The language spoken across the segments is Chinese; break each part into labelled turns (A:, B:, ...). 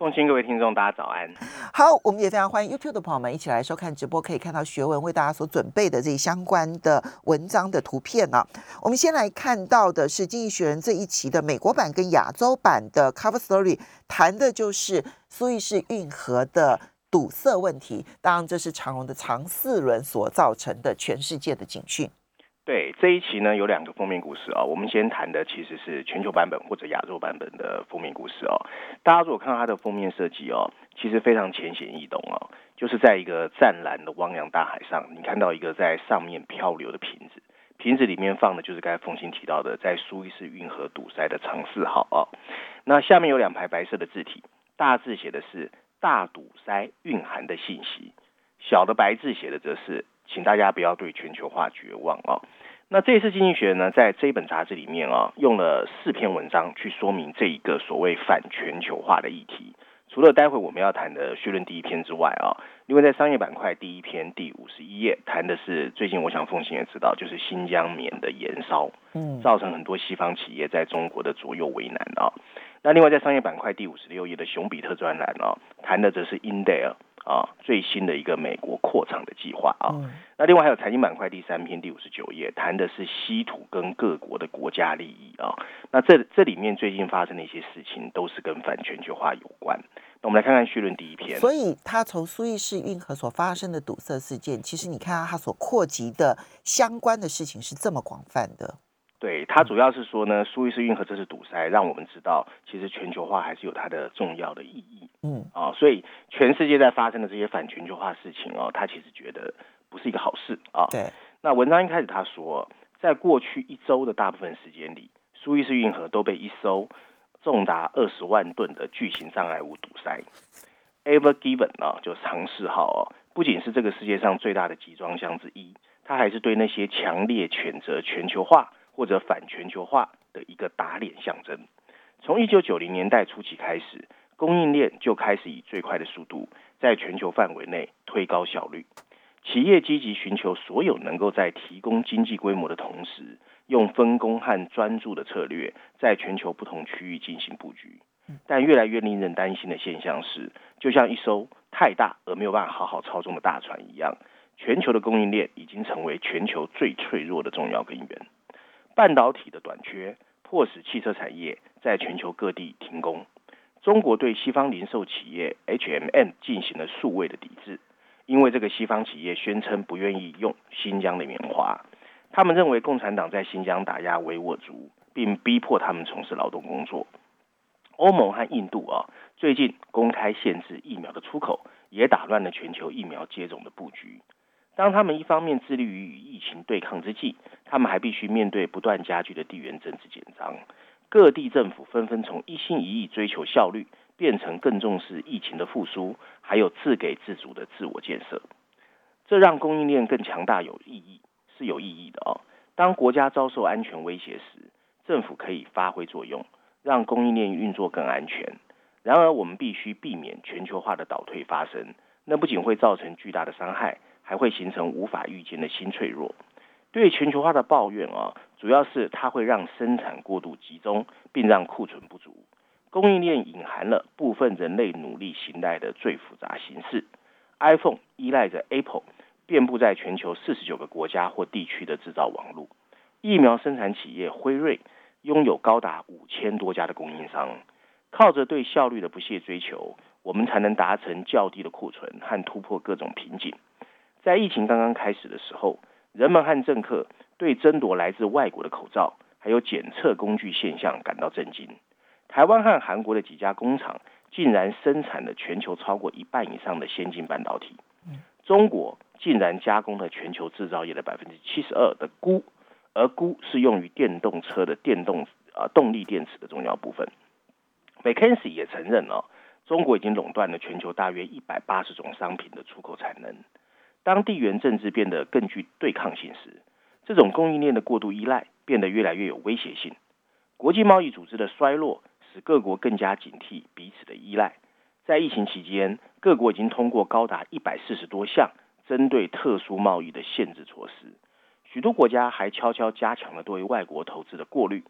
A: 奉亲各位听众，大家早安。
B: 好，我们也非常欢迎 YouTube 的朋友们一起来收看直播，可以看到学文为大家所准备的这相关的文章的图片啊。我们先来看到的是《经济学人》这一期的美国版跟亚洲版的 Cover Story，谈的就是苏伊士运河的堵塞问题。当然，这是长荣的长四轮所造成的全世界的警讯。
A: 对这一期呢，有两个封面故事啊。我们先谈的其实是全球版本或者亚洲版本的封面故事哦。大家如果看到它的封面设计哦，其实非常浅显易懂哦，就是在一个湛蓝的汪洋大海上，你看到一个在上面漂流的瓶子，瓶子里面放的就是刚才凤欣提到的在苏伊士运河堵塞的长四号哦。那下面有两排白色的字体，大字写的是大堵塞蕴含的信息，小的白字写的则是请大家不要对全球化绝望哦。那这次经济学呢，在这一本杂志里面啊，用了四篇文章去说明这一个所谓反全球化的议题。除了待会我们要谈的序论第一篇之外啊，另外在商业板块第一篇第五十一页谈的是最近我想奉行也知道，就是新疆棉的延烧，嗯，造成很多西方企业在中国的左右为难啊。那另外在商业板块第五十六页的熊彼特专栏啊，谈的则是 India。啊，最新的一个美国扩厂的计划啊，那另外还有财经板块第三篇第五十九页，谈的是稀土跟各国的国家利益啊。那这这里面最近发生的一些事情，都是跟反全球化有关。那我们来看看序论第一篇。
B: 所以，他从苏伊士运河所发生的堵塞事件，其实你看到他所扩及的相关的事情是这么广泛的。
A: 对它主要是说呢，苏伊士运河这次堵塞，让我们知道其实全球化还是有它的重要的意义。嗯啊，所以全世界在发生的这些反全球化事情哦，他其实觉得不是一个好事啊。
B: 对。
A: 那文章一开始他说，在过去一周的大部分时间里，苏伊士运河都被一艘重达二十万吨的巨型障碍物堵塞。Ever Given 啊，就长世号哦，不仅是这个世界上最大的集装箱之一，它还是对那些强烈谴责全球化。或者反全球化的一个打脸象征。从一九九零年代初期开始，供应链就开始以最快的速度在全球范围内推高效率。企业积极寻求所有能够在提供经济规模的同时，用分工和专注的策略，在全球不同区域进行布局。但越来越令人担心的现象是，就像一艘太大而没有办法好好操纵的大船一样，全球的供应链已经成为全球最脆弱的重要根源。半导体的短缺迫使汽车产业在全球各地停工。中国对西方零售企业 H&M 进行了数位的抵制，因为这个西方企业宣称不愿意用新疆的棉花。他们认为共产党在新疆打压维吾尔族，并逼迫他们从事劳动工作。欧盟和印度啊，最近公开限制疫苗的出口，也打乱了全球疫苗接种的布局。当他们一方面致力于与疫情对抗之际，他们还必须面对不断加剧的地缘政治紧张。各地政府纷纷从一心一意追求效率，变成更重视疫情的复苏，还有自给自足的自我建设。这让供应链更强大有意义，是有意义的哦。当国家遭受安全威胁时，政府可以发挥作用，让供应链运作更安全。然而，我们必须避免全球化的倒退发生，那不仅会造成巨大的伤害。还会形成无法预见的新脆弱。对全球化的抱怨啊，主要是它会让生产过度集中，并让库存不足。供应链隐含了部分人类努力形态的最复杂形式。iPhone 依赖着 Apple 遍布在全球四十九个国家或地区的制造网络。疫苗生产企业辉瑞拥有高达五千多家的供应商。靠着对效率的不懈追求，我们才能达成较低的库存和突破各种瓶颈。在疫情刚刚开始的时候，人们和政客对争夺来自外国的口罩还有检测工具现象感到震惊。台湾和韩国的几家工厂竟然生产了全球超过一半以上的先进半导体。中国竟然加工了全球制造业的百分之七十二的钴，而钴是用于电动车的电动啊动力电池的重要部分。m c k e n z i e 也承认了，中国已经垄断了全球大约一百八十种商品的出口产能。当地缘政治变得更具对抗性时，这种供应链的过度依赖变得越来越有威胁性。国际贸易组织的衰落使各国更加警惕彼此的依赖。在疫情期间，各国已经通过高达一百四十多项针对特殊贸易的限制措施。许多国家还悄悄加强了对外国投资的过滤。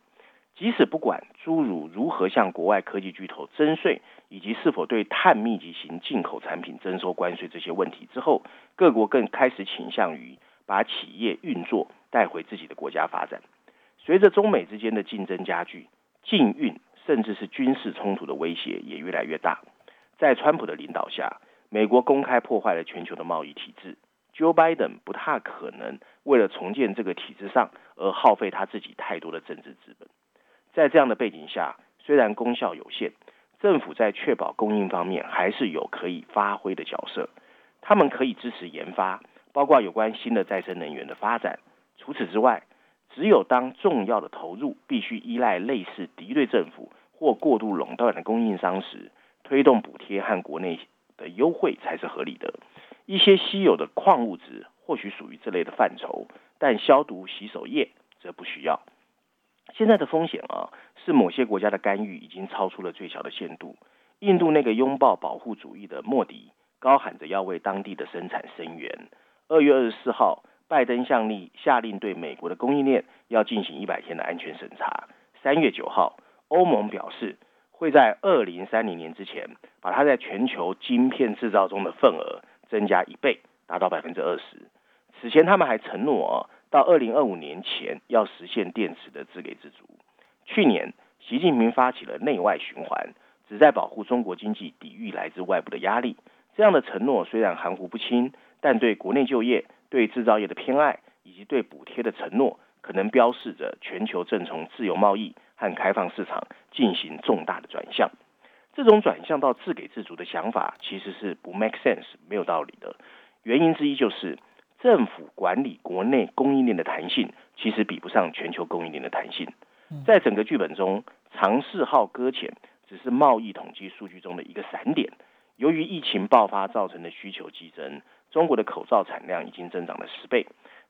A: 即使不管诸如如何向国外科技巨头征税，以及是否对碳密集型进口产品征收关税这些问题之后，各国更开始倾向于把企业运作带回自己的国家发展。随着中美之间的竞争加剧，禁运甚至是军事冲突的威胁也越来越大。在川普的领导下，美国公开破坏了全球的贸易体制。Joe Biden 不太可能为了重建这个体制上而耗费他自己太多的政治资本。在这样的背景下，虽然功效有限，政府在确保供应方面还是有可以发挥的角色。他们可以支持研发，包括有关新的再生能源的发展。除此之外，只有当重要的投入必须依赖类似敌对政府或过度垄断的供应商时，推动补贴和国内的优惠才是合理的。一些稀有的矿物质或许属于这类的范畴，但消毒洗手液则不需要。现在的风险啊，是某些国家的干预已经超出了最小的限度。印度那个拥抱保护主义的莫迪，高喊着要为当地的生产声援。二月二十四号，拜登向令下令对美国的供应链要进行一百天的安全审查。三月九号，欧盟表示会在二零三零年之前，把它在全球晶片制造中的份额增加一倍，达到百分之二十。此前，他们还承诺啊。到二零二五年前要实现电池的自给自足。去年，习近平发起了内外循环，旨在保护中国经济，抵御来自外部的压力。这样的承诺虽然含糊不清，但对国内就业、对制造业的偏爱以及对补贴的承诺，可能标示着全球正从自由贸易和开放市场进行重大的转向。这种转向到自给自足的想法，其实是不 make sense、没有道理的。原因之一就是。政府管理国内供应链的弹性，其实比不上全球供应链的弹性。在整个剧本中，长四号搁浅只是贸易统计数据中的一个闪点。由于疫情爆发造成的需求激增，中国的口罩产量已经增长了十倍。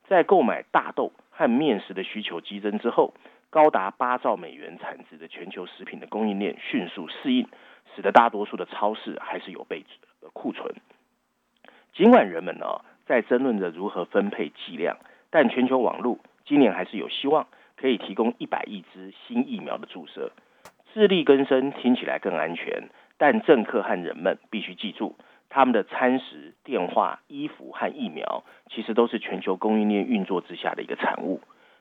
A: 在购买大豆和面食的需求激增之后，高达八兆美元产值的全球食品的供应链迅速适应，使得大多数的超市还是有备库存。尽管人们呢？在争论着如何分配剂量，但全球网络今年还是有希望可以提供一百亿支新疫苗的注射。自力更生听起来更安全，但政客和人们必须记住，他们的餐食、电话、衣服和疫苗其实都是全球供应链运作之下的一个产物。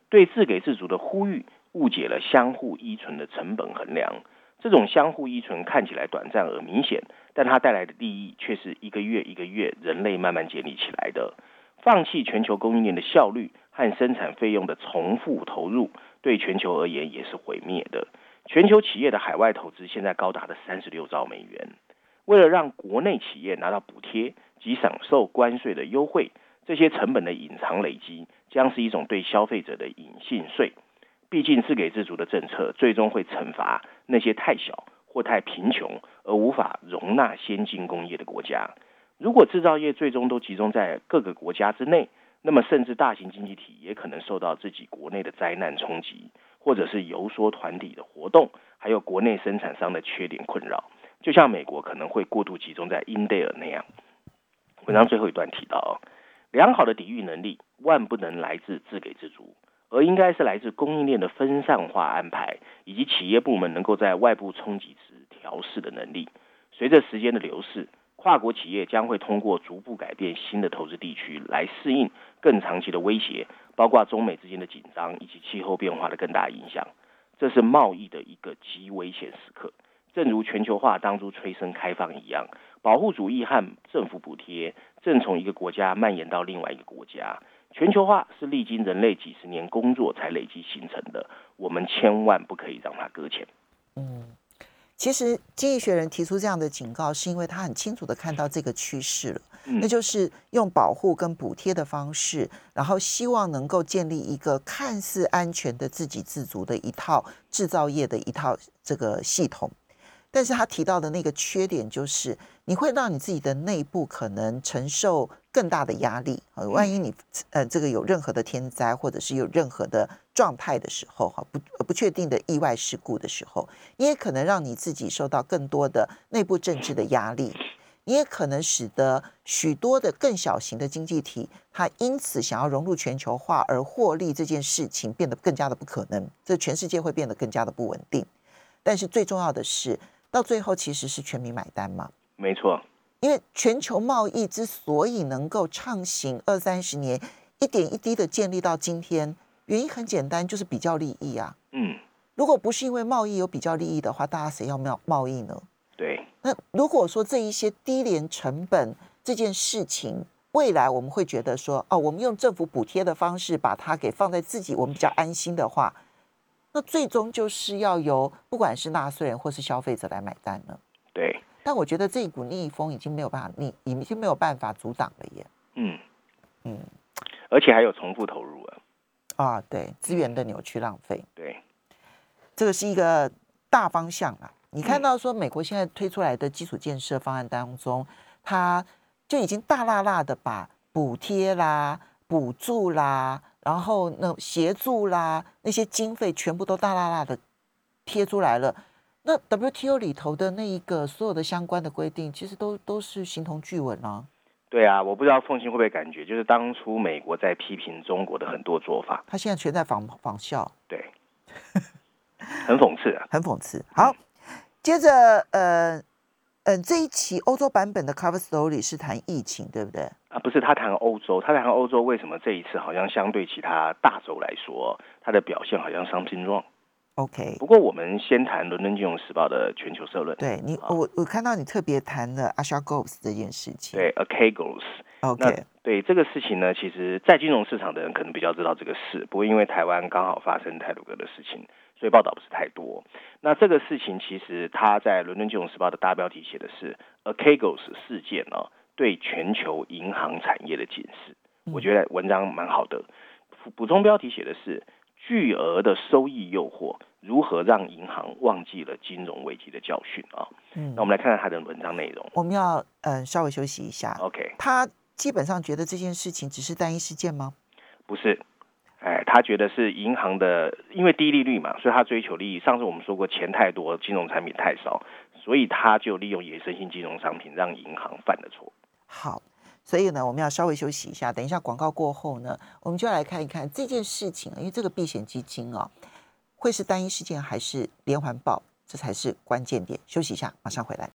A: 对自给自足的呼吁误解了相互依存的成本衡量。这种相互依存看起来短暂而明显，但它带来的利益却是一个月一个月人类慢慢建立起来的。放弃全球供应链的效率和生产费用的重复投入，对全球而言也是毁灭的。全球企业的海外投资现在高达了三十六兆美元。为了让国内企业拿到补贴及享受关税的优惠，这些成本的隐藏累积将是一种对消费者的隐性税。毕竟自给自足的政策最终会惩罚那些太小或太贫穷而无法容纳先进工业的国家。如果制造业最终都集中在各个国家之内，那么甚至大型经济体也可能受到自己国内的灾难冲击，或者是游说团体的活动，还有国内生产商的缺点困扰。就像美国可能会过度集中在英特尔那样。文章最后一段提到，良好的抵御能力万不能来自自给自足。而应该是来自供应链的分散化安排，以及企业部门能够在外部冲击时调试的能力。随着时间的流逝，跨国企业将会通过逐步改变新的投资地区来适应更长期的威胁，包括中美之间的紧张以及气候变化的更大影响。这是贸易的一个极危险时刻。正如全球化当初催生开放一样，保护主义和政府补贴正从一个国家蔓延到另外一个国家。全球化是历经人类几十年工作才累积形成的，我们千万不可以让它搁浅。
B: 嗯，其实经济学人提出这样的警告，是因为他很清楚的看到这个趋势了，那就是用保护跟补贴的方式，然后希望能够建立一个看似安全的自给自足的一套制造业的一套这个系统。但是他提到的那个缺点就是，你会让你自己的内部可能承受更大的压力啊！万一你呃这个有任何的天灾，或者是有任何的状态的时候，哈不不确定的意外事故的时候，你也可能让你自己受到更多的内部政治的压力，你也可能使得许多的更小型的经济体，它因此想要融入全球化而获利这件事情变得更加的不可能，这全世界会变得更加的不稳定。但是最重要的是，到最后其实是全民买单嘛？
A: 没错。
B: 因为全球贸易之所以能够畅行二三十年，一点一滴的建立到今天，原因很简单，就是比较利益啊。嗯，如果不是因为贸易有比较利益的话，大家谁要贸贸易呢？
A: 对。
B: 那如果说这一些低廉成本这件事情，未来我们会觉得说，哦，我们用政府补贴的方式把它给放在自己，我们比较安心的话，那最终就是要由不管是纳税人或是消费者来买单了。
A: 对。
B: 但我觉得这一股逆风已经没有办法逆，已经没有办法阻挡了耶。
A: 嗯嗯，而且还有重复投入啊。
B: 啊，对，资源的扭曲浪费。
A: 对，
B: 这个是一个大方向啊。你看到说美国现在推出来的基础建设方案当中，它就已经大辣辣的把补贴啦、补助啦，然后那协助啦那些经费全部都大辣辣的贴出来了。那 WTO 里头的那一个所有的相关的规定，其实都都是形同具文啊。
A: 对啊，我不知道凤欣会不会感觉，就是当初美国在批评中国的很多做法，
B: 他现在全在仿仿效。
A: 对，很讽刺啊，
B: 很讽刺。好，接着呃嗯，这一期欧洲版本的 Cover Story 是谈疫情，对不对？
A: 啊，不是，他谈欧洲，他谈欧洲为什么这一次好像相对其他大洲来说，他的表现好像 something wrong。
B: OK，
A: 不过我们先谈《伦敦金融时报》的全球社论。
B: 对你，我我看到你特别谈了 Asha Goes 这件事情。
A: 对，A Goes。
B: OK，
A: 对这个事情呢，其实，在金融市场的人可能比较知道这个事，不过因为台湾刚好发生泰鲁格的事情，所以报道不是太多。那这个事情其实他在《伦敦金融时报》的大标题写的是 A Goes 事件呢，对全球银行产业的警示。我觉得文章蛮好的。补充标题写的是巨额的收益诱惑。如何让银行忘记了金融危机的教训啊？嗯，那我们来看看他的文章内容。
B: 我们要嗯稍微休息一下。
A: OK，
B: 他基本上觉得这件事情只是单一事件吗？
A: 不是，哎，他觉得是银行的，因为低利率嘛，所以他追求利益。上次我们说过，钱太多，金融产品太少，所以他就利用衍生性金融商品让银行犯了错。
B: 好，所以呢，我们要稍微休息一下。等一下广告过后呢，我们就来看一看这件事情，因为这个避险基金啊。会是单一事件还是连环爆？这才是关键点。休息一下，马上回来。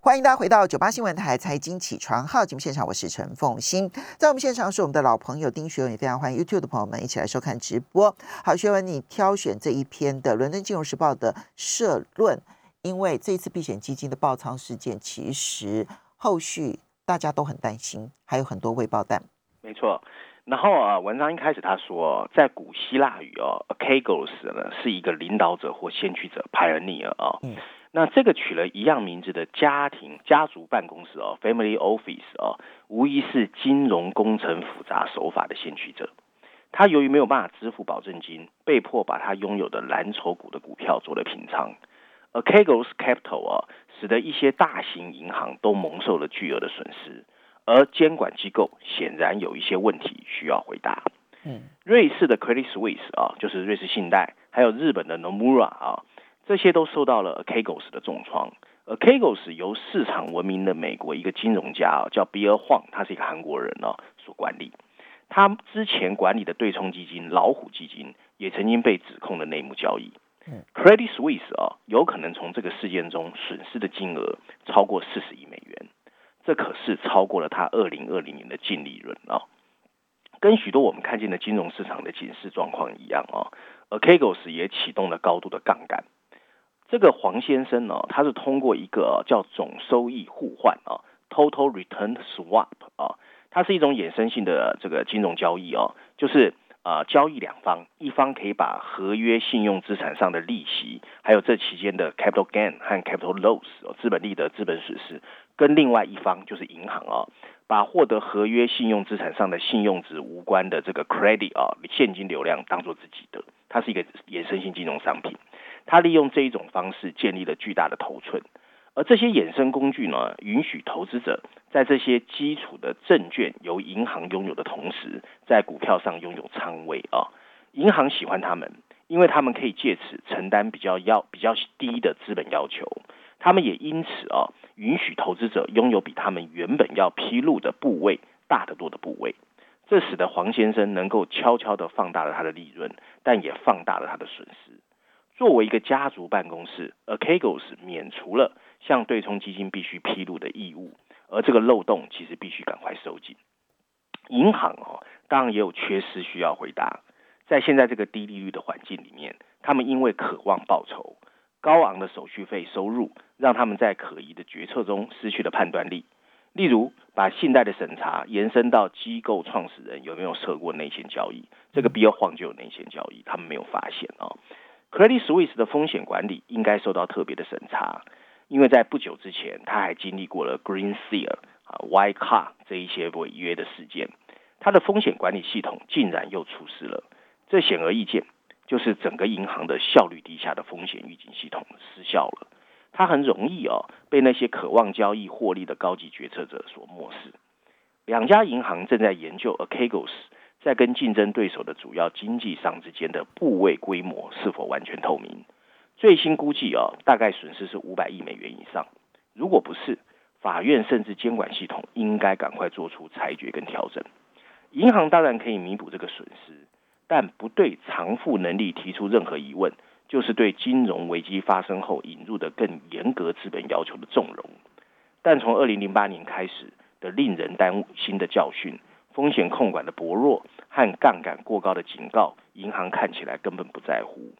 B: 欢迎大家回到九八新闻台财经起床号节目现场，我是陈凤欣。在我们现场是我们的老朋友丁学文，也非常欢迎 YouTube 的朋友们一起来收看直播。好，学文，你挑选这一篇的《伦敦金融时报》的社论，因为这次避险基金的爆仓事件，其实后续大家都很担心，还有很多未爆弹。
A: 没错。然后啊，文章一开始他说，在古希腊语哦，Akagos 呢是一个领导者或先驱者，Pioneer 啊。嗯。那这个取了一样名字的家庭家族办公室哦，Family Office 哦，无疑是金融工程复杂手法的先驱者。他由于没有办法支付保证金，被迫把他拥有的蓝筹股的股票做了平仓。Akagos Capital 啊，使得一些大型银行都蒙受了巨额的损失。而监管机构显然有一些问题需要回答。嗯，瑞士的 Credit Suisse 啊，就是瑞士信贷，还有日本的 Nomura 啊，这些都受到了 Kagos 的重创。而 Kagos 由市场闻名的美国一个金融家啊，叫比尔晃，他是一个韩国人哦，所管理。他之前管理的对冲基金老虎基金，也曾经被指控的内幕交易。Credit Suisse 啊，有可能从这个事件中损失的金额超过四十亿美元。这可是超过了他二零二零年的净利润啊！跟许多我们看见的金融市场的警示状况一样啊，而 Kagos 也启动了高度的杠杆。这个黄先生呢，他是通过一个叫总收益互换啊 （Total Return Swap） 啊，它是一种衍生性的这个金融交易哦，就是啊，交易两方，一方可以把合约信用资产上的利息，还有这期间的 capital gain 和 capital loss 资本利得、资本损失。跟另外一方就是银行啊，把获得合约信用资产上的信用值无关的这个 credit 啊现金流量当做自己的，它是一个衍生性金融商品。它利用这一种方式建立了巨大的头寸。而这些衍生工具呢，允许投资者在这些基础的证券由银行拥有的同时，在股票上拥有仓位啊。银行喜欢他们，因为他们可以借此承担比较要比较低的资本要求。他们也因此啊，允许投资者拥有比他们原本要披露的部位大得多的部位。这使得黄先生能够悄悄地放大了他的利润，但也放大了他的损失。作为一个家族办公室，Archegos 免除了向对冲基金必须披露的义务，而这个漏洞其实必须赶快收紧。银行哦，当然也有缺失需要回答。在现在这个低利率的环境里面，他们因为渴望报酬，高昂的手续费收入让他们在可疑的决策中失去了判断力。例如，把信贷的审查延伸到机构创始人有没有涉过内线交易，这个比尔晃就有内线交易，他们没有发现哦。Credit Suisse 的风险管理应该受到特别的审查，因为在不久之前，他还经历过了 Green Seal 啊、Y Car 这一些违约的事件，他的风险管理系统竟然又出事了。这显而易见，就是整个银行的效率低下的风险预警系统失效了。它很容易哦被那些渴望交易获利的高级决策者所漠视。两家银行正在研究 Archegos 在跟竞争对手的主要经济商之间的部位规模是否完全透明。最新估计哦，大概损失是五百亿美元以上。如果不是，法院甚至监管系统应该赶快做出裁决跟调整。银行当然可以弥补这个损失，但不对偿付能力提出任何疑问。就是对金融危机发生后引入的更严格资本要求的纵容，但从二零零八年开始的令人担心的教训、风险控管的薄弱和杠杆过高的警告，银行看起来根本不在乎。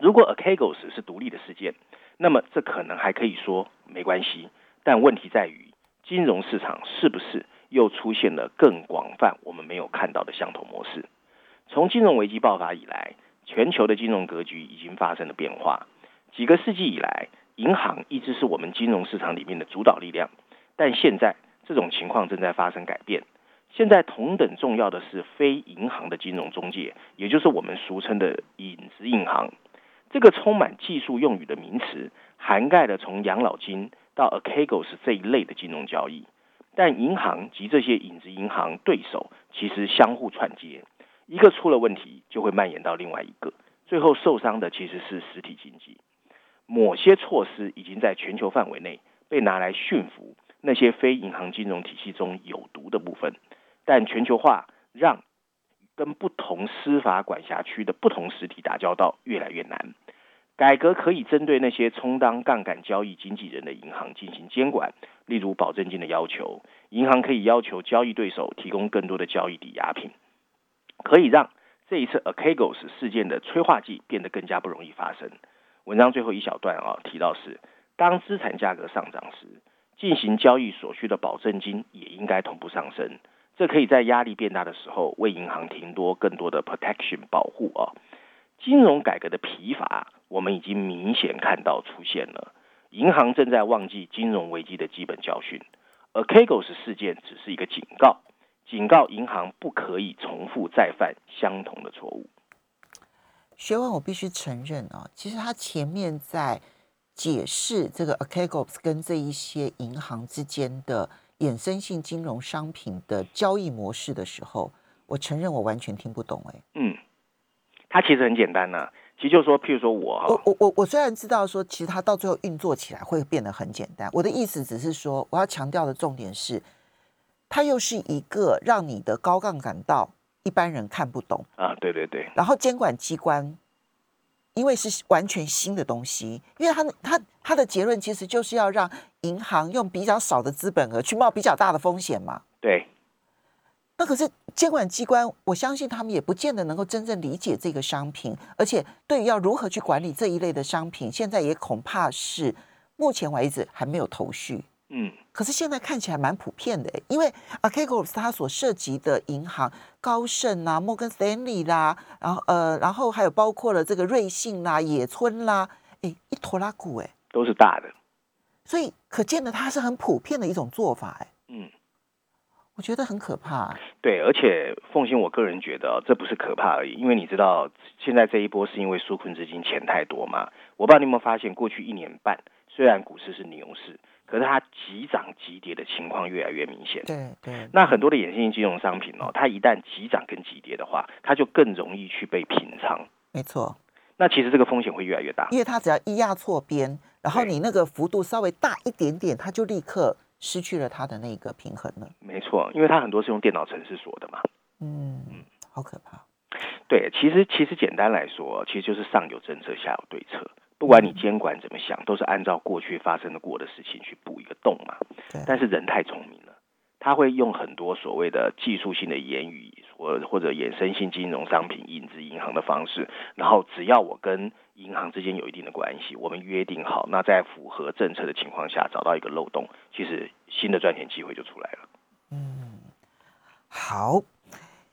A: 如果 Archegos 是独立的事件，那么这可能还可以说没关系。但问题在于，金融市场是不是又出现了更广泛我们没有看到的相同模式？从金融危机爆发以来。全球的金融格局已经发生了变化。几个世纪以来，银行一直是我们金融市场里面的主导力量，但现在这种情况正在发生改变。现在同等重要的是非银行的金融中介，也就是我们俗称的影子银行。这个充满技术用语的名词，涵盖了从养老金到 Archegos 这一类的金融交易。但银行及这些影子银行对手其实相互串接。一个出了问题，就会蔓延到另外一个，最后受伤的其实是实体经济。某些措施已经在全球范围内被拿来驯服那些非银行金融体系中有毒的部分，但全球化让跟不同司法管辖区的不同实体打交道越来越难。改革可以针对那些充当杠杆交易经纪人的银行进行监管，例如保证金的要求，银行可以要求交易对手提供更多的交易抵押品。可以让这一次 Archegos 事件的催化剂变得更加不容易发生。文章最后一小段啊提到是，当资产价格上涨时，进行交易所需的保证金也应该同步上升。这可以在压力变大的时候为银行停多更多的 protection 保护啊。金融改革的疲乏，我们已经明显看到出现了。银行正在忘记金融危机的基本教训，Archegos 事件只是一个警告。警告银行不可以重复再犯相同的错误。
B: 学完，我必须承认啊，其实他前面在解释这个 Archegos 跟这一些银行之间的衍生性金融商品的交易模式的时候，我承认我完全听不懂。哎，
A: 嗯，它其实很简单呐，其实就是说，譬如说我，
B: 我我我我虽然知道说，其实它到最后运作起来会变得很简单，我的意思只是说，我要强调的重点是。它又是一个让你的高杠杆到一般人看不懂
A: 啊，对对对。
B: 然后监管机关因为是完全新的东西，因为他他他的结论其实就是要让银行用比较少的资本额去冒比较大的风险嘛。
A: 对。
B: 那可是监管机关，我相信他们也不见得能够真正理解这个商品，而且对于要如何去管理这一类的商品，现在也恐怕是目前为止还没有头绪。嗯。可是现在看起来蛮普遍的，因为 Archegos 它所涉及的银行，高盛啦、摩根斯坦利啦，然后呃，然后还有包括了这个瑞信啦、野村啦，哎，一坨拉股哎，
A: 都是大的，
B: 所以可见的它是很普遍的一种做法哎，嗯，我觉得很可怕。
A: 对，而且奉行，我个人觉得这不是可怕而已，因为你知道现在这一波是因为纾困资金钱太多嘛，我不知道你有没有发现，过去一年半。虽然股市是牛市，可是它急涨急跌的情况越来越明显。
B: 对对，
A: 那很多的衍生性金融商品哦，它一旦急涨跟急跌的话，它就更容易去被平仓。
B: 没错，
A: 那其实这个风险会越来越大。
B: 因为它只要一压错边，然后你那个幅度稍微大一点点，它就立刻失去了它的那个平衡了。
A: 没错，因为它很多是用电脑程式锁的嘛。
B: 嗯，好可怕。
A: 对，其实其实简单来说，其实就是上有政策，下有对策。不管你监管怎么想，都是按照过去发生的过的事情去补一个洞嘛。
B: 对，
A: 但是人太聪明了，他会用很多所谓的技术性的言语，或或者衍生性金融商品、引资银行的方式，然后只要我跟银行之间有一定的关系，我们约定好，那在符合政策的情况下，找到一个漏洞，其实新的赚钱机会就出来了。
B: 嗯，好。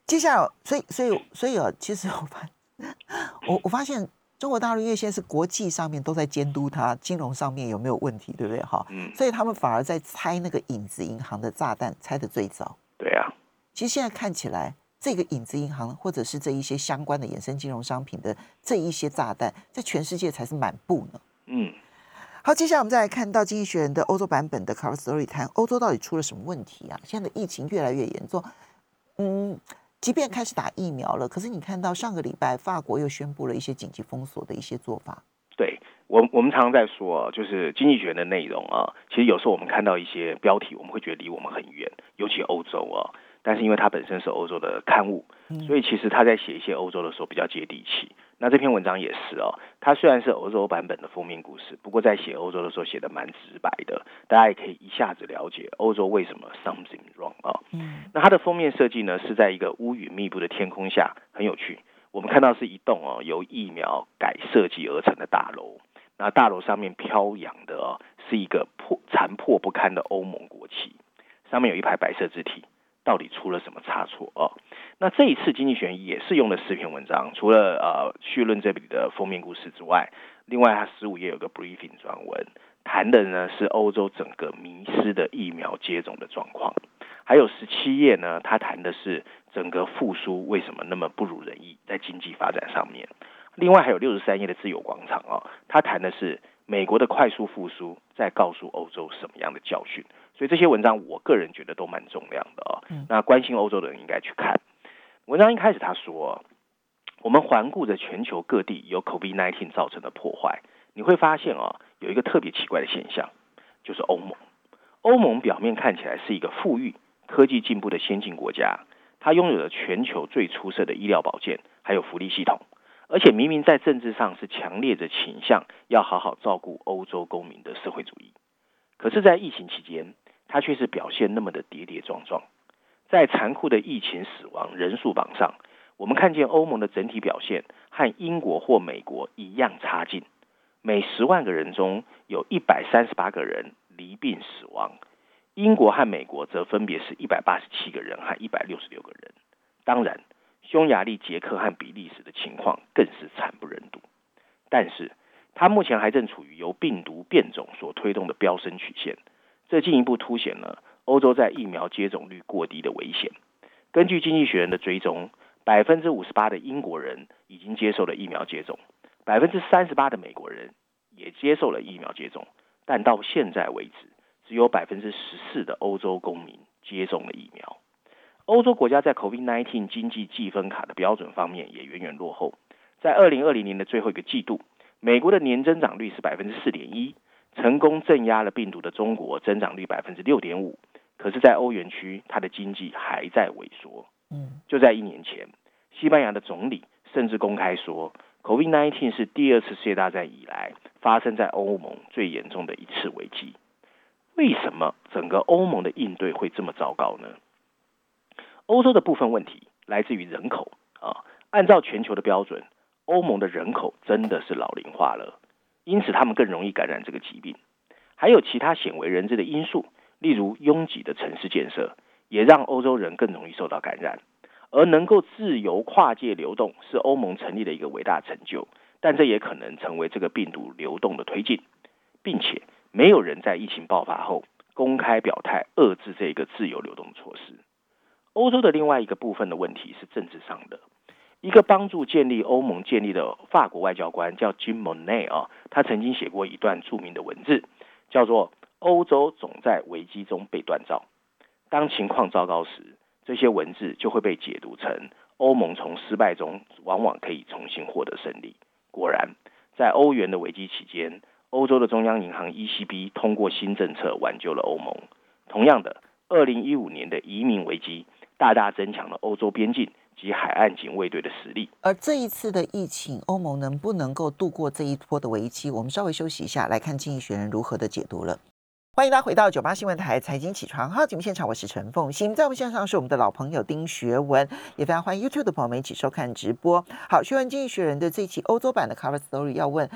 B: 接下来，所以所以所以啊，其实我发 我我发现中国大陆因为现在是国际上面都在监督它金融上面有没有问题，对不对？哈，
A: 嗯，
B: 所以他们反而在拆那个影子银行的炸弹，拆的最早。
A: 对啊，
B: 其实现在看起来，这个影子银行或者是这一些相关的衍生金融商品的这一些炸弹，在全世界才是满布呢。
A: 嗯。
B: 好，接下来我们再来看到《经济学人》的欧洲版本的 Cover Story，谈欧洲到底出了什么问题啊？现在的疫情越来越严重，嗯，即便开始打疫苗了，可是你看到上个礼拜法国又宣布了一些紧急封锁的一些做法。
A: 对我，我们常常在说，就是经济学的内容啊，其实有时候我们看到一些标题，我们会觉得离我们很远，尤其欧洲啊。但是因为它本身是欧洲的刊物，所以其实他在写一些欧洲的时候比较接地气。那这篇文章也是哦，它虽然是欧洲版本的封面故事，不过在写欧洲的时候写的蛮直白的，大家也可以一下子了解欧洲为什么 something wrong 啊。
B: 嗯
A: 那它的封面设计呢，是在一个乌云密布的天空下，很有趣。我们看到是一栋哦由疫苗改设计而成的大楼，那大楼上面飘扬的哦是一个破残破不堪的欧盟国旗，上面有一排白色字体，到底出了什么差错哦？那这一次经济学也是用了四篇文章，除了呃绪论这里的封面故事之外，另外它十五页有个 briefing 专文，谈的呢是欧洲整个迷失的疫苗接种的状况。还有十七页呢，他谈的是整个复苏为什么那么不如人意，在经济发展上面。另外还有六十三页的自由广场哦，他谈的是美国的快速复苏在告诉欧洲什么样的教训。所以这些文章我个人觉得都蛮重量的哦。那关心欧洲的人应该去看。文章一开始他说，我们环顾着全球各地由 COVID-19 造成的破坏，你会发现哦，有一个特别奇怪的现象，就是欧盟。欧盟表面看起来是一个富裕、科技进步的先进国家，它拥有着全球最出色的医疗保健还有福利系统，而且明明在政治上是强烈的倾向要好好照顾欧洲公民的社会主义，可是，在疫情期间，它却是表现那么的跌跌撞撞。在残酷的疫情死亡人数榜上，我们看见欧盟的整体表现和英国或美国一样差劲，每十万个人中有一百三十八个人离病死亡。英国和美国则分别是一百八十七个人和一百六十六个人。当然，匈牙利、捷克和比利时的情况更是惨不忍睹。但是，它目前还正处于由病毒变种所推动的飙升曲线，这进一步凸显了欧洲在疫苗接种率过低的危险。根据《经济学人》的追踪，百分之五十八的英国人已经接受了疫苗接种，百分之三十八的美国人也接受了疫苗接种，但到现在为止，只有百分之十四的欧洲公民接种了疫苗。欧洲国家在 COVID-19 经济计分卡的标准方面也远远落后。在二零二零年的最后一个季度，美国的年增长率是百分之四点一，成功镇压了病毒的中国增长率百分之六点五。可是，在欧元区，它的经济还在萎缩。
B: 嗯
A: 就在一年前，西班牙的总理甚至公开说，COVID-19 是第二次世界大战以来发生在欧盟最严重的一次危机。为什么整个欧盟的应对会这么糟糕呢？欧洲的部分问题来自于人口啊，按照全球的标准，欧盟的人口真的是老龄化了，因此他们更容易感染这个疾病。还有其他鲜为人知的因素，例如拥挤的城市建设，也让欧洲人更容易受到感染。而能够自由跨界流动，是欧盟成立的一个伟大成就，但这也可能成为这个病毒流动的推进，并且没有人在疫情爆发后公开表态遏制这个自由流动的措施。欧洲的另外一个部分的问题是政治上的。一个帮助建立欧盟建立的法国外交官叫 Jim Monet 啊，他曾经写过一段著名的文字，叫做欧洲总在危机中被锻造。当情况糟糕时，这些文字就会被解读成欧盟从失败中往往可以重新获得胜利。果然，在欧元的危机期间，欧洲的中央银行 ECB 通过新政策挽救了欧盟。同样的，二零一五年的移民危机大大增强了欧洲边境及海岸警卫队的实力。
B: 而这一次的疫情，欧盟能不能够度过这一波的危机？我们稍微休息一下，来看经济学人如何的解读了。欢迎大家回到九八新闻台财经起床号节目现场，我是陈凤欣，在我们线上是我们的老朋友丁学文，也非常欢迎 YouTube 的朋友们一起收看直播。好，学文经济学人的这期欧洲版的 Cover Story 要问。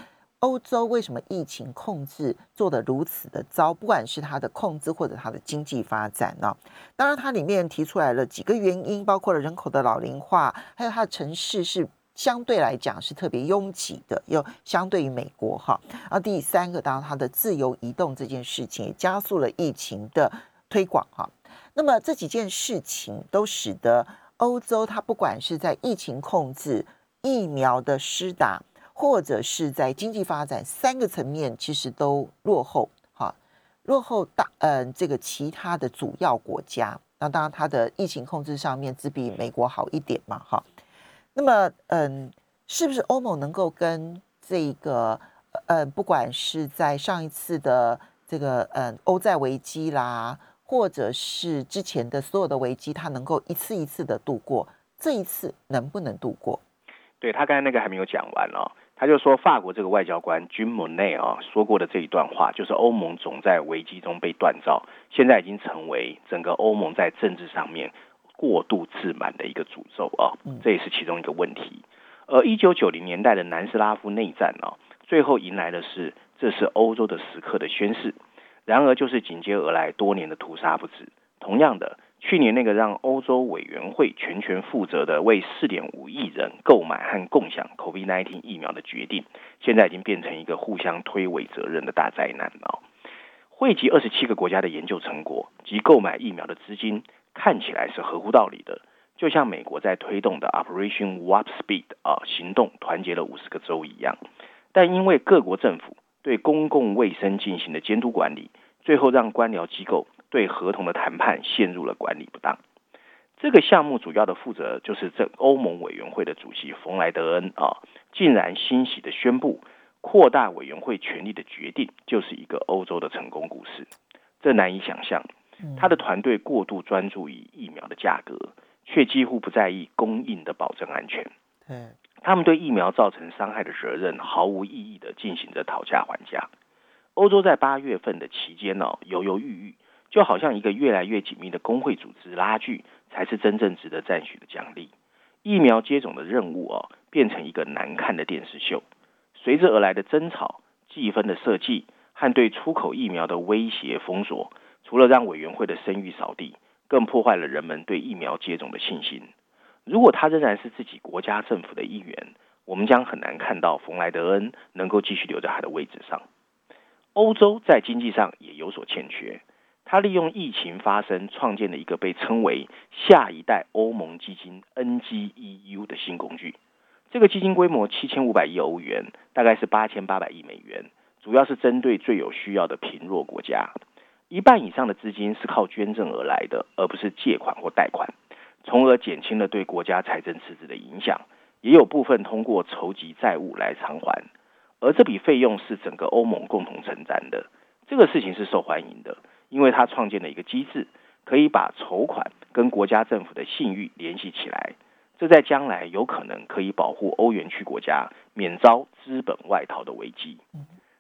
B: 欧洲为什么疫情控制做得如此的糟？不管是它的控制或者它的经济发展呢？当然，它里面提出来了几个原因，包括了人口的老龄化，还有它的城市是相对来讲是特别拥挤的，又相对于美国哈。然后第三个，当然它的自由移动这件事情也加速了疫情的推广哈。那么这几件事情都使得欧洲它不管是在疫情控制、疫苗的施打。或者是在经济发展三个层面，其实都落后，哈，落后大，嗯，这个其他的主要国家，那当然它的疫情控制上面只比美国好一点嘛，哈。那么，嗯，是不是欧盟能够跟这个，呃，不管是在上一次的这个，嗯，欧债危机啦，或者是之前的所有的危机，它能够一次一次的度过，这一次能不能度过？
A: 对他刚才那个还没有讲完哦。他就说，法国这个外交官君莫内啊说过的这一段话，就是欧盟总在危机中被锻造，现在已经成为整个欧盟在政治上面过度自满的一个诅咒啊，这也是其中一个问题。而一九九零年代的南斯拉夫内战啊，最后迎来的是这是欧洲的时刻的宣誓，然而就是紧接而来多年的屠杀不止。同样的。去年那个让欧洲委员会全权负责的为四点五亿人购买和共享 COVID-19 疫苗的决定，现在已经变成一个互相推诿责任的大灾难了。汇集二十七个国家的研究成果及购买疫苗的资金，看起来是合乎道理的，就像美国在推动的 Operation Warp Speed 啊行动团结了五十个州一样。但因为各国政府对公共卫生进行的监督管理，最后让官僚机构。对合同的谈判陷入了管理不当。这个项目主要的负责就是这欧盟委员会的主席冯莱德恩啊，竟然欣喜的宣布扩大委员会权力的决定，就是一个欧洲的成功故事。这难以想象，他的团队过度专注于疫苗的价格，却几乎不在意供应的保证安全。他们对疫苗造成伤害的责任毫无意义的进行着讨价还价。欧洲在八月份的期间呢，犹犹豫豫。就好像一个越来越紧密的工会组织拉锯，才是真正值得赞许的奖励。疫苗接种的任务哦，变成一个难看的电视秀。随之而来的争吵、计分的设计和对出口疫苗的威胁封锁，除了让委员会的声誉扫地，更破坏了人们对疫苗接种的信心。如果他仍然是自己国家政府的一员，我们将很难看到冯莱德恩能够继续留在他的位置上。欧洲在经济上也有所欠缺。他利用疫情发生，创建了一个被称为“下一代欧盟基金 ”（NGEU） 的新工具。这个基金规模七千五百亿欧元，大概是八千八百亿美元，主要是针对最有需要的贫弱国家。一半以上的资金是靠捐赠而来的，而不是借款或贷款，从而减轻了对国家财政赤字的影响。也有部分通过筹集债务来偿还，而这笔费用是整个欧盟共同承担的。这个事情是受欢迎的。因为他创建了一个机制，可以把筹款跟国家政府的信誉联系起来，这在将来有可能可以保护欧元区国家免遭资本外逃的危机。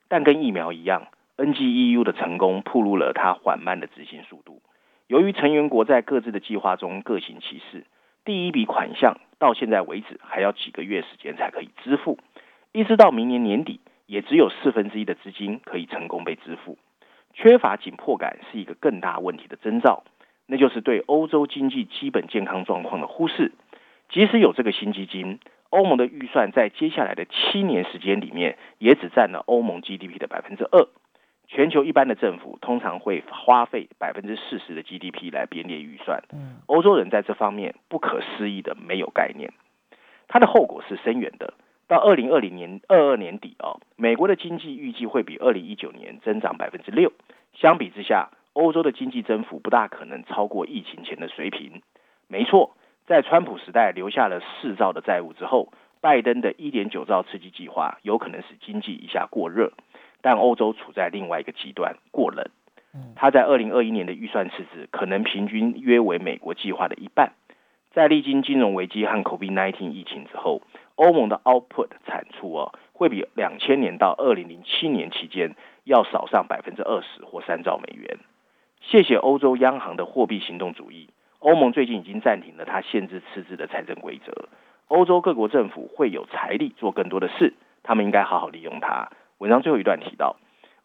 A: 但跟疫苗一样，NGEU 的成功暴露了它缓慢的执行速度。由于成员国在各自的计划中各行其事，第一笔款项到现在为止还要几个月时间才可以支付，一直到明年年底，也只有四分之一的资金可以成功被支付。缺乏紧迫感是一个更大问题的征兆，那就是对欧洲经济基本健康状况的忽视。即使有这个新基金，欧盟的预算在接下来的七年时间里面，也只占了欧盟 GDP 的百分之二。全球一般的政府通常会花费百分之四十的 GDP 来编列预算，欧洲人在这方面不可思议的没有概念。它的后果是深远的。到二零二零年二二年底哦，美国的经济预计会比二零一九年增长百分之六。相比之下，欧洲的经济增幅不大可能超过疫情前的水平。没错，在川普时代留下了四兆的债务之后，拜登的一点九兆刺激计划有可能使经济一下过热。但欧洲处在另外一个极端，过冷。他在二零二一年的预算赤字可能平均约为美国计划的一半。在历经金融危机和 COVID-19 疫情之后，欧盟的 output 产出哦，会比两千年到二零零七年期间要少上百分之二十或三兆美元。谢谢欧洲央行的货币行动主义，欧盟最近已经暂停了它限制赤字的财政规则。欧洲各国政府会有财力做更多的事，他们应该好好利用它。文章最后一段提到，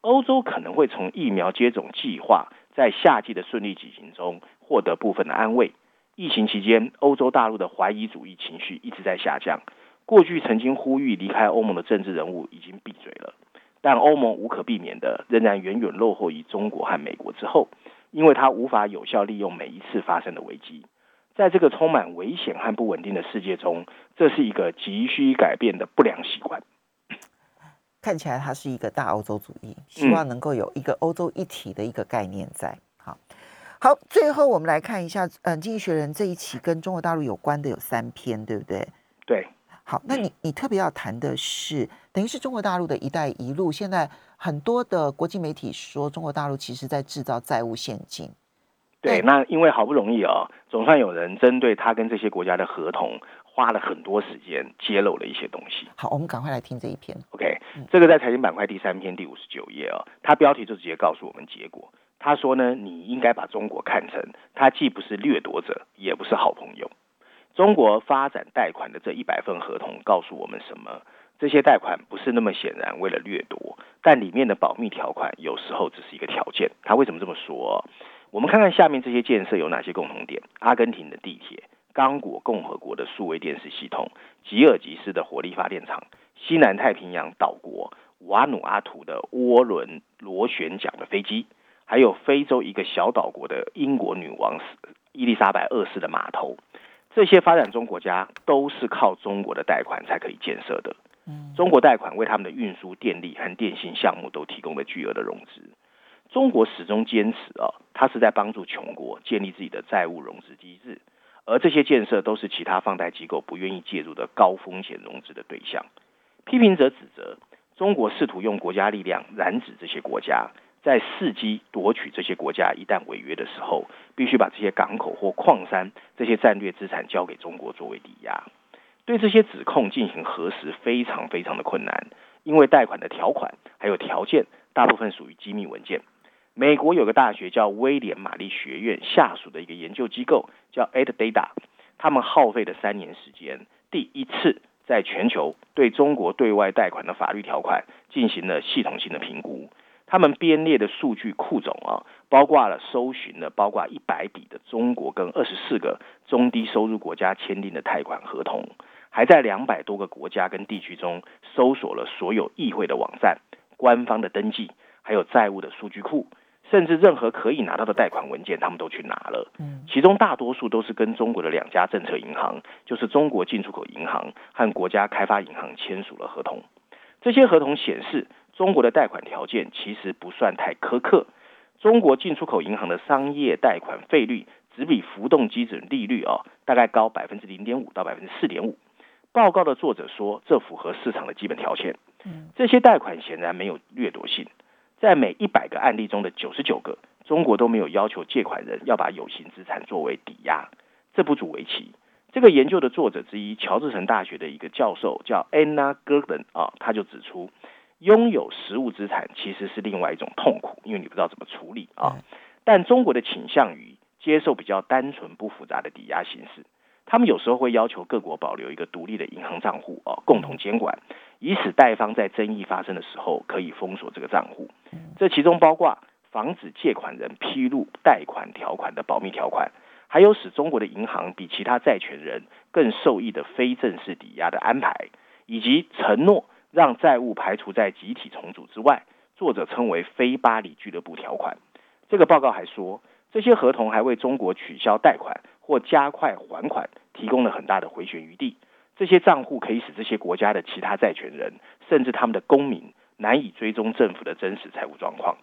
A: 欧洲可能会从疫苗接种计划在夏季的顺利进行中获得部分的安慰。疫情期间，欧洲大陆的怀疑主义情绪一直在下降。过去曾经呼吁离开欧盟的政治人物已经闭嘴了，但欧盟无可避免的仍然远远落后于中国和美国之后，因为它无法有效利用每一次发生的危机。在这个充满危险和不稳定的世界中，这是一个急需改变的不良习惯。
B: 看起来它是一个大欧洲主义，希望能够有一个欧洲一体的一个概念在。好，好，最后我们来看一下，嗯，《经济学人》这一期跟中国大陆有关的有三篇，对不对？
A: 对。
B: 好，那你你特别要谈的是，等于是中国大陆的一带一路，现在很多的国际媒体说，中国大陆其实在制造债务陷阱。
A: 对，那因为好不容易啊，总算有人针对他跟这些国家的合同。花了很多时间揭露了一些东西。
B: 好，我们赶快来听这一篇。
A: OK，这个在财经板块第三篇第五十九页啊，它标题就直接告诉我们结果。他说呢，你应该把中国看成，他既不是掠夺者，也不是好朋友。中国发展贷款的这一百份合同告诉我们什么？这些贷款不是那么显然为了掠夺，但里面的保密条款有时候只是一个条件。他为什么这么说？我们看看下面这些建设有哪些共同点：阿根廷的地铁。刚果共和国的数位电视系统，吉尔吉斯的火力发电厂，西南太平洋岛国瓦努阿图的涡轮螺旋桨的飞机，还有非洲一个小岛国的英国女王伊丽莎白二世的码头，这些发展中国家都是靠中国的贷款才可以建设的。中国贷款为他们的运输、电力和电信项目都提供了巨额的融资。中国始终坚持啊，它是在帮助穷国建立自己的债务融资机制。而这些建设都是其他放贷机构不愿意介入的高风险融资的对象。批评者指责中国试图用国家力量染指这些国家，在伺机夺取这些国家一旦违约的时候，必须把这些港口或矿山这些战略资产交给中国作为抵押。对这些指控进行核实非常非常的困难，因为贷款的条款还有条件大部分属于机密文件。美国有个大学叫威廉玛丽学院下属的一个研究机构叫 AdData，他们耗费了三年时间，第一次在全球对中国对外贷款的法律条款进行了系统性的评估。他们编列的数据库种啊，包括了搜寻的包括一百笔的中国跟二十四个中低收入国家签订的贷款合同，还在两百多个国家跟地区中搜索了所有议会的网站、官方的登记，还有债务的数据库。甚至任何可以拿到的贷款文件，他们都去拿了。嗯，其中大多数都是跟中国的两家政策银行，就是中国进出口银行和国家开发银行签署了合同。这些合同显示，中国的贷款条件其实不算太苛刻。中国进出口银行的商业贷款费率只比浮动基准利率啊，大概高百分之零点五到百分之四点五。报告的作者说，这符合市场的基本条件。嗯，这些贷款显然没有掠夺性。在每一百个案例中的九十九个，中国都没有要求借款人要把有形资产作为抵押。这不足为奇。这个研究的作者之一，乔治城大学的一个教授叫 Anna gerdon 啊，他就指出，拥有实物资产其实是另外一种痛苦，因为你不知道怎么处理啊。但中国的倾向于接受比较单纯不复杂的抵押形式。他们有时候会要求各国保留一个独立的银行账户哦，共同监管，以使贷方在争议发生的时候可以封锁这个账户。这其中包括防止借款人披露贷款条款的保密条款，还有使中国的银行比其他债权人更受益的非正式抵押的安排，以及承诺让债务排除在集体重组之外。作者称为“非巴黎俱乐部条款”。这个报告还说，这些合同还为中国取消贷款。或加快还款，提供了很大的回旋余地。这些账户可以使这些国家的其他债权人，甚至他们的公民难以追踪政府的真实财务状况。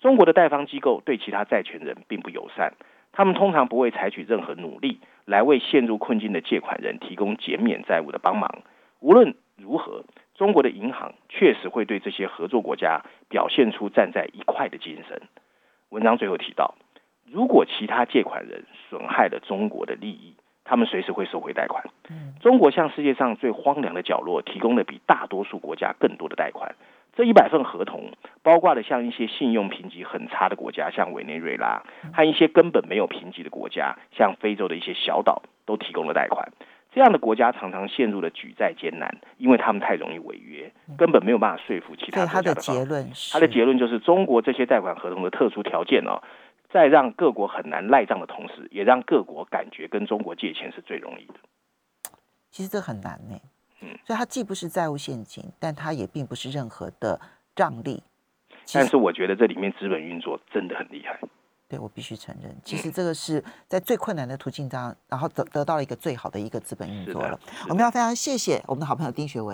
A: 中国的贷方机构对其他债权人并不友善，他们通常不会采取任何努力来为陷入困境的借款人提供减免债务的帮忙。无论如何，中国的银行确实会对这些合作国家表现出站在一块的精神。文章最后提到，如果其他借款人损害了中国的利益，他们随时会收回贷款。中国向世界上最荒凉的角落提供了比大多数国家更多的贷款。这一百份合同包括了像一些信用评级很差的国家，像委内瑞拉，和一些根本没有评级的国家，像非洲的一些小岛，都提供了贷款。这样的国家常常陷入了举债艰难，因为他们太容易违约，根本没有办法说服其他国家
B: 他的
A: 的
B: 结论是，
A: 他的结论就是，中国这些贷款合同的特殊条件哦，在让各国很难赖账的同时，也让各国感觉跟中国借钱是最容易的。
B: 其实这很难呢。
A: 嗯
B: 所以它既不是债务陷阱，但它也并不是任何的让利。
A: 但是我觉得这里面资本运作真的很厉害。
B: 对我必须承认，
A: 嗯
B: 其实这个是在最困难的途径上，然后得得到了一个最好的一个资本运作了。我们要非常谢谢我们的好朋友丁学文。